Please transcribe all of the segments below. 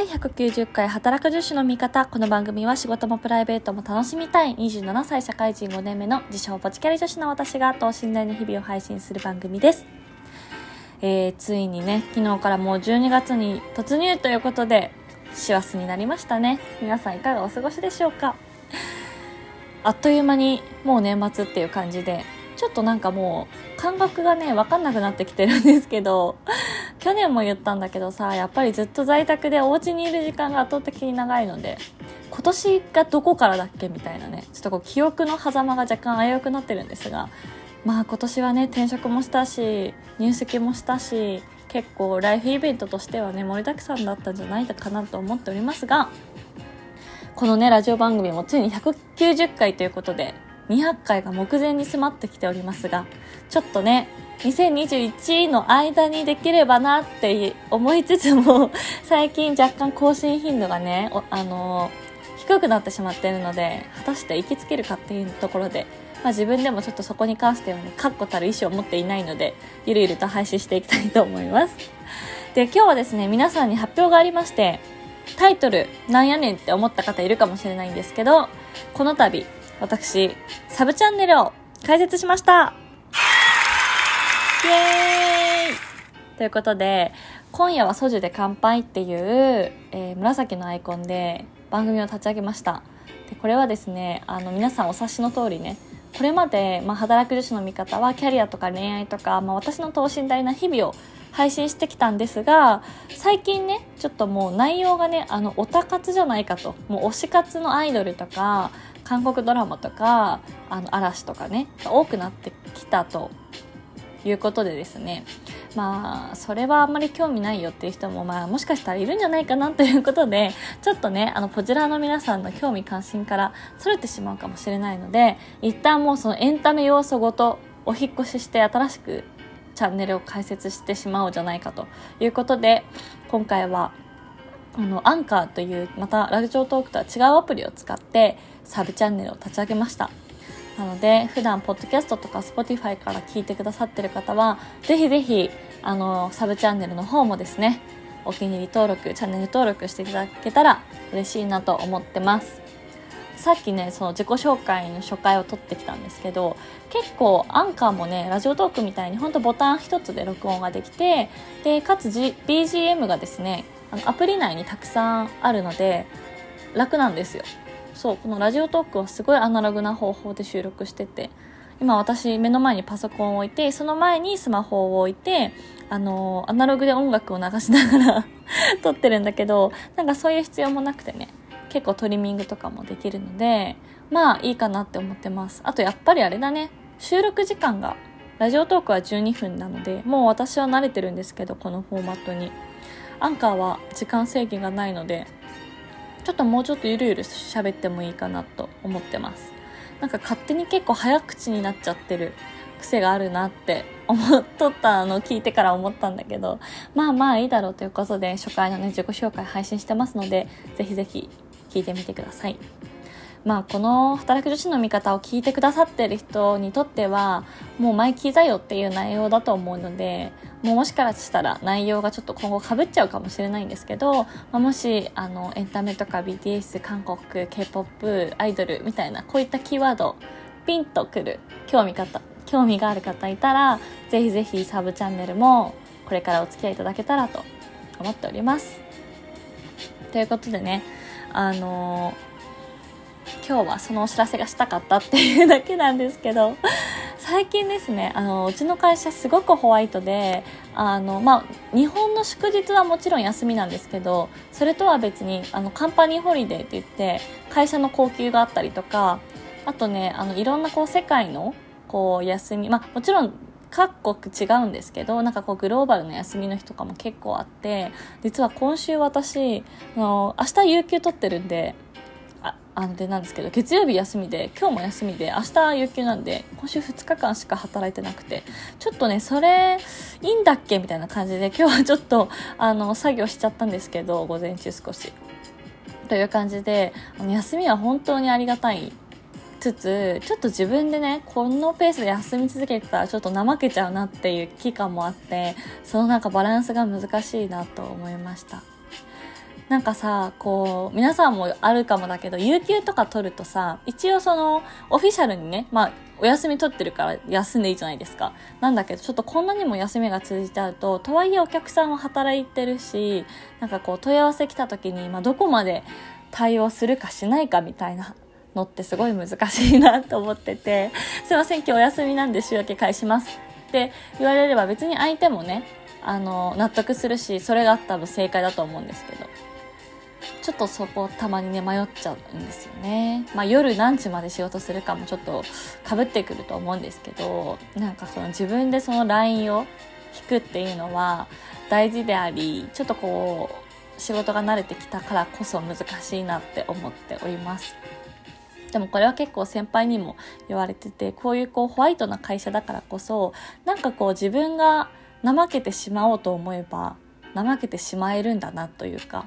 第190回働く女子の味方。この番組は仕事もプライベートも楽しみたい27歳社会人5年目の自称ポチキャリ女子の私が等身大に日々を配信する番組です。えー、ついにね、昨日からもう12月に突入ということで、師走になりましたね。皆さんいかがお過ごしでしょうかあっという間にもう年末っていう感じで、ちょっとなんかもう感覚がね、わかんなくなってきてるんですけど、去年も言ったんだけどさ、やっぱりずっと在宅でお家にいる時間が圧倒的に長いので、今年がどこからだっけみたいなね、ちょっとこう記憶の狭間が若干危うくなってるんですが、まあ今年はね、転職もしたし、入籍もしたし、結構ライフイベントとしてはね、盛りだくさんだったんじゃないかなと思っておりますが、このね、ラジオ番組もついに190回ということで、200回が目前に迫ってきておりますが、ちょっとね、2021の間にできればなって思いつつも、最近若干更新頻度がね、あのー、低くなってしまっているので、果たして行きつけるかっていうところで、まあ、自分でもちょっとそこに関してはね、確固たる意思を持っていないので、ゆるゆると配信していきたいと思います。で、今日はですね、皆さんに発表がありまして、タイトル、なんやねんって思った方いるかもしれないんですけど、この度、私、サブチャンネルを開設しました。イエーイ。ということで、今夜はソジュで乾杯っていう、えー、紫のアイコンで番組を立ち上げました。で、これはですね、あの、皆さんお察しの通りね、これまで、まあ、働く女子の味方はキャリアとか恋愛とか、まあ、私の等身大な日々を配信してきたんですが最近ねちょっともう内容がねあのオタ活じゃないかと。もう推し活のアイドルとか韓国ドラマとかあの嵐とかね多くなってきたということでですね。まあそれはあんまり興味ないよっていう人もまあもしかしたらいるんじゃないかなということでちょっとねあのポジラーの皆さんの興味関心からそれてしまうかもしれないので一旦もうそのエンタメ要素ごとお引越しして新しくチャンネルを開設してしまおうじゃないかということで今回はあのアンカーというまたラジオトークとは違うアプリを使ってサブチャンネルを立ち上げました。なので普段ポッドキャストとか Spotify から聞いてくださってる方はぜひぜひあのサブチャンネルの方もですねお気に入り登録チャンネル登録していただけたら嬉しいなと思ってます。さっきねその自己紹介の初回を撮ってきたんですけど結構アンカーもねラジオトークみたいにほんとボタン1つで録音ができてでかつ、G、BGM がですねあのアプリ内にたくさんあるので楽なんですよ。そうこのラジオトークはすごいアナログな方法で収録してて今私目の前にパソコンを置いてその前にスマホを置いてあのアナログで音楽を流しながら 撮ってるんだけどなんかそういう必要もなくてね結構トリミングとかもできるのでまあいいかなって思ってます。あとやっぱりあれだね収録時間がラジオトークは12分なのでもう私は慣れてるんですけどこのフォーマットに。アンカーは時間制限がないのでちょっともうちょっとゆるゆる喋ってもいいかなと思ってます。なんか勝手に結構早口になっちゃってる癖があるなって 思っとったのを聞いてから思ったんだけどまあまあいいだろうということで初回のね自己紹介配信してますのでぜひぜひ聞いてみてください。まあこの働く女子の味方を聞いてくださってる人にとってはもう前聞いたよっていう内容だと思うのでもうもしかしたら内容がちょっと今後かぶっちゃうかもしれないんですけど、まあ、もしあのエンタメとか BTS 韓国 K-POP アイドルみたいなこういったキーワードピンとくる興味方興味がある方いたらぜひぜひサブチャンネルもこれからお付き合いいただけたらと思っております。ということでねあのー今日はそのお知らせがしたかったっていうだけなんですけど最近ですねあのうちの会社すごくホワイトであの、まあ、日本の祝日はもちろん休みなんですけどそれとは別にあのカンパニーホリデーって言って会社の高級があったりとかあとねあのいろんなこう世界のこう休み、まあ、もちろん各国違うんですけどなんかこうグローバルの休みの日とかも結構あって実は今週私あの明日有給取ってるんであのでなんですけど月曜日休みで今日も休みで明日有給なんで今週2日間しか働いてなくてちょっとねそれいいんだっけ？みたいな感じで今日はちょっとあの作業しちゃったんですけど午前中少し。という感じで休みは本当にありがたい。つつちょっと自分でねこのペースで休み続けてたらちょっと怠けちゃうなっていう期間もあってそのなんかバランスが難しいなと思いました。なんかさ、こう、皆さんもあるかもだけど、有給とか取るとさ、一応その、オフィシャルにね、まあ、お休み取ってるから休んでいいじゃないですか。なんだけど、ちょっとこんなにも休みが続いちゃうと、とはいえお客さんは働いてるし、なんかこう、問い合わせ来た時に、まあ、どこまで対応するかしないかみたいなのってすごい難しいなと思ってて、すいません、今日お休みなんで週明け返します。って言われれば別に相手もね、あの、納得するし、それが多分正解だと思うんですけど。ちょっとそこたまにね迷っちゃうんですよね。まあ夜何時まで仕事するかもちょっとかぶってくると思うんですけどなんかその自分でそのラインを引くっていうのは大事でありちょっとこう仕事が慣れてきたからこそ難しいなって思っております。でもこれは結構先輩にも言われててこういうこうホワイトな会社だからこそなんかこう自分が怠けてしまおうと思えば怠けてしまえるんだなというか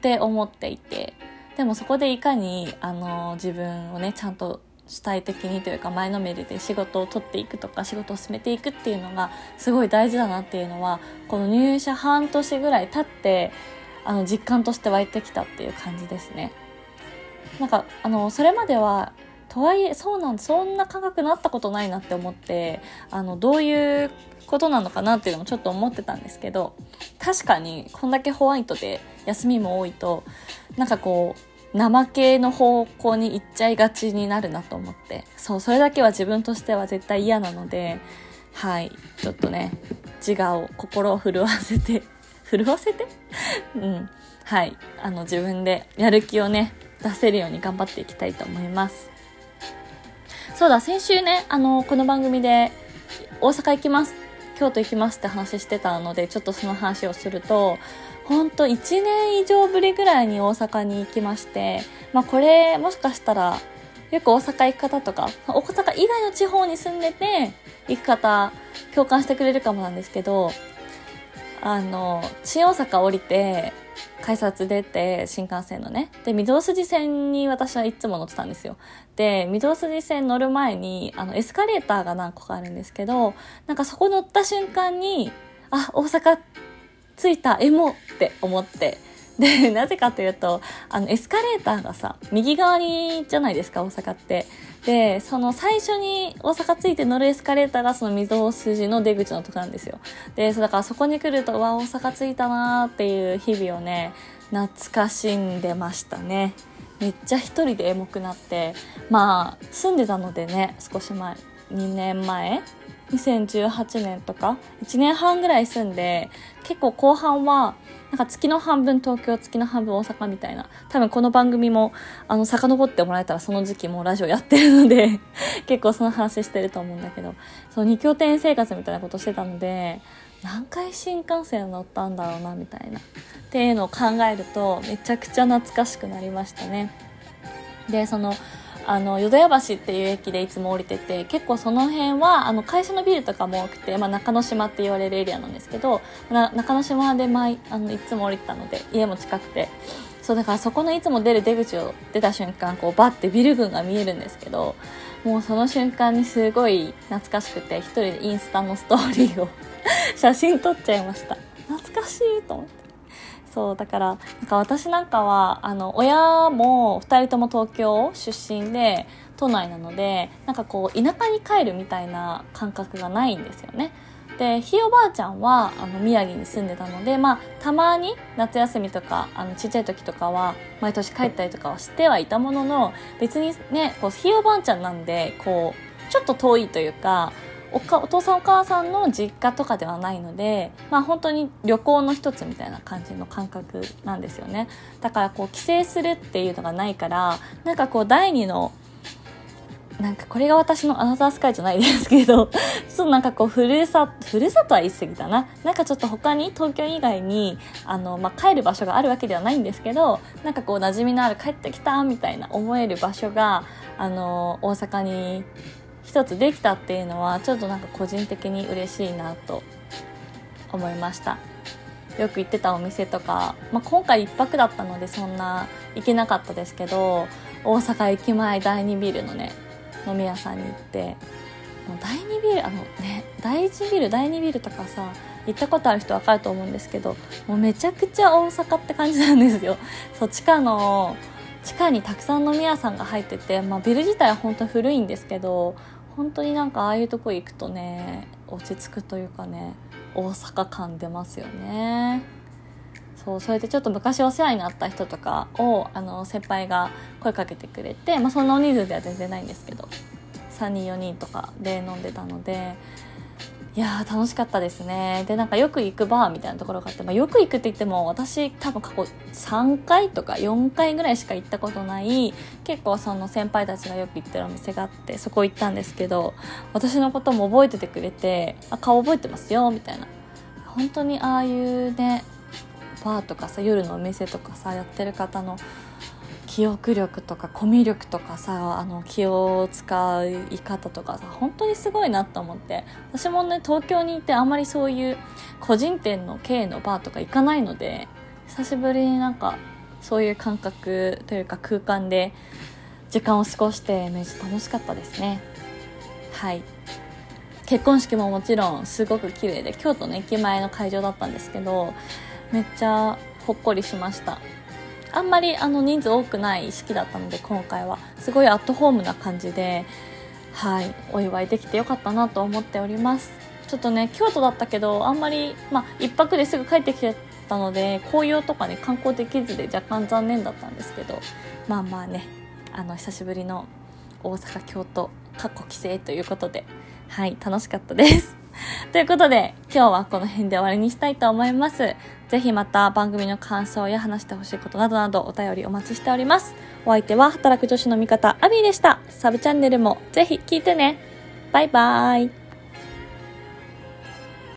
って思っていてでもそこでいかにあの自分をねちゃんと主体的にというか前のめりで仕事を取っていくとか仕事を進めていくっていうのがすごい大事だなっていうのはこの入社半年ぐらい経ってあの実感として湧いてきたっていう感じですね。なんかあのそれまではとはいえそうなんそんな感覚なったことないなって思ってあのどういうことなのかなっていうのもちょっと思ってたんですけど確かにこんだけホワイトで休みも多いとなんかこう怠けの方向に行っちゃいがちになるなと思ってそうそれだけは自分としては絶対嫌なのではいちょっとね自我を心を震わせて 震わせて？うんはいあの自分でやる気をね出せるように頑張っていきたいと思います。そうだ先週ねあのこの番組で大阪行きます京都行きますって話してたので、ちょっとその話をすると、ほんと1年以上ぶりぐらいに大阪に行きまして、まあこれもしかしたら、よく大阪行く方とか、大阪以外の地方に住んでて行く方、共感してくれるかもなんですけど、あの、新大阪降りて、改札出て、新幹線のね。で、御堂筋線に私はいつも乗ってたんですよ。で、御堂筋線乗る前に、あの、エスカレーターが何個かあるんですけど、なんかそこ乗った瞬間に、あ、大阪着いた、エモって思って、で、なぜかというと、あの、エスカレーターがさ、右側にじゃないですか、大阪って。で、その最初に大阪着いて乗るエスカレーターがその溝筋の出口のとこなんですよ。で、だからそこに来ると、わ、大阪着いたなーっていう日々をね、懐かしんでましたね。めっちゃ一人でエモくなって、まあ、住んでたのでね、少し前、2年前2018年とか1年半ぐらい住んで結構後半はなんか月の半分東京月の半分大阪みたいな多分この番組もあの遡ってもらえたらその時期もラジオやってるので 結構その話してると思うんだけどそう2拠点生活みたいなことしてたので何回新幹線乗ったんだろうなみたいなっていうのを考えるとめちゃくちゃ懐かしくなりましたね。でそのあの淀屋橋っていう駅でいつも降りてて結構その辺はあの会社のビルとかも多くて、まあ、中之島って言われるエリアなんですけど中之島で毎あのいつも降りてたので家も近くて。そうだからそこのいつも出る出口を出た瞬間こうバッてビル群が見えるんですけどもうその瞬間にすごい懐かしくて一人でインスタのストーリーを 写真撮っちゃいました。懐かしいと思って。そうだからなんか私なんかはあの親も2人とも東京出身で都内なのでなんかこう田舎に帰るみたいな感覚がないんですよね。でひいおばあちゃんはあの宮城に住んでたので、まあ、たまに夏休みとかあのちっちゃい時とかは毎年帰ったりとかはしてはいたものの別にねこうひいおばあちゃんなんでこうちょっと遠いというかおかお父さんお母さんの実家とかではないので、まあ、本当に旅行の一つみたいな感じの感覚なんですよねだからこう帰省するっていうのがないからなんかこう第二のなんかこれが私のアナザースカイじゃないですけど、ちょっとなんかこう、ふるさ、ふるさとは言い過ぎたな。なんかちょっと他に東京以外に、あの、まあ、帰る場所があるわけではないんですけど、なんかこう、馴染みのある帰ってきたみたいな思える場所が、あの、大阪に一つできたっていうのはちょっとなんか個人的に嬉しいなと思いました。よく行ってたお店とか、まあ、今回1泊だったのでそんな行けなかったですけど大阪駅前第2ビルのね飲み屋さんに行ってもう第2ビルあのね第1ビル第2ビルとかさ行ったことある人わかると思うんですけどもうめちゃくちゃ大阪って感じなんですよ。そう地下の地下にたくさん飲み屋さんが入ってて、まあ、ビル自体は本当古いんですけど本当になんかああいうとこ行くとね落ち着くというかね大阪感出ますよね。そうそれでちょっと昔お世話になった人とかをあの先輩が声かけてくれて、まあ、その人数では全然ないんですけど3人4人とかで飲んでたのでいやー楽しかったですね。でなんかよく行くバーみたいなところがあって、まあ、よく行くって言っても私多分過去3回とか4回ぐらいしか行ったことない結構その先輩たちがよく行ってるお店があってそこ行ったんですけど私のことも覚えててくれて「あ顔覚えてますよ」みたいな。本当にああいうねバーとかさ夜のお店とかさやってる方の記憶力とかコミュ力とかさあの気を使い方とかさ本当にすごいなと思って。私もね東京にいてあんまりそういう個人店の経営のバーとか行かないので久しぶりになんかそういう感覚というか空間で時間を過ごしてめっちゃ楽しかったですね。はい。結婚式ももちろんすごく綺麗で京都の駅前の会場だったんですけどめっちゃほっこりしました。あんまりあの人数多くない式だったので今回はすごいアットホームな感じではいお祝いできてよかったなと思っておりますちょっとね京都だったけどあんまりまあ1泊ですぐ帰ってきてたので紅葉とかね観光できずで若干残念だったんですけどまあまあねあの久しぶりの大阪京都過去帰省ということではい楽しかったです ということで、今日はこの辺で終わりにしたいと思います。ぜひまた番組の感想や話してほしいことなどなどお便りお待ちしております。お相手は働く女子の味方、アビーでした。サブチャンネルもぜひ聞いてね。バイバーイ。